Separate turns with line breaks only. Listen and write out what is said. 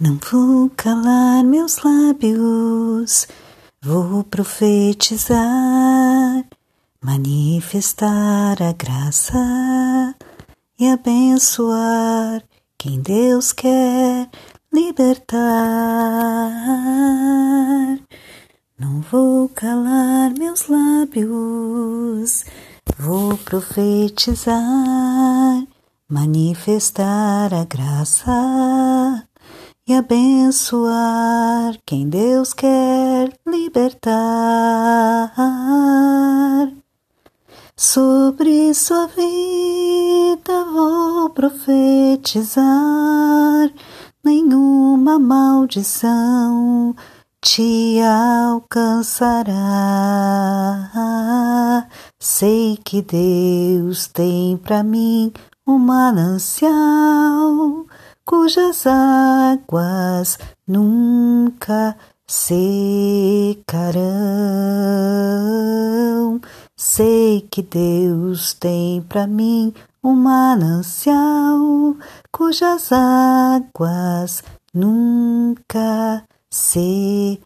Não vou calar meus lábios, vou profetizar, manifestar a graça e abençoar quem Deus quer libertar. Não vou calar meus lábios, vou profetizar, manifestar a graça e abençoar quem Deus quer libertar. Sobre sua vida vou profetizar, nenhuma maldição te alcançará. Sei que Deus tem para mim um manancial cujas águas nunca secarão. Sei que Deus tem para mim um manancial cujas águas nunca secarão.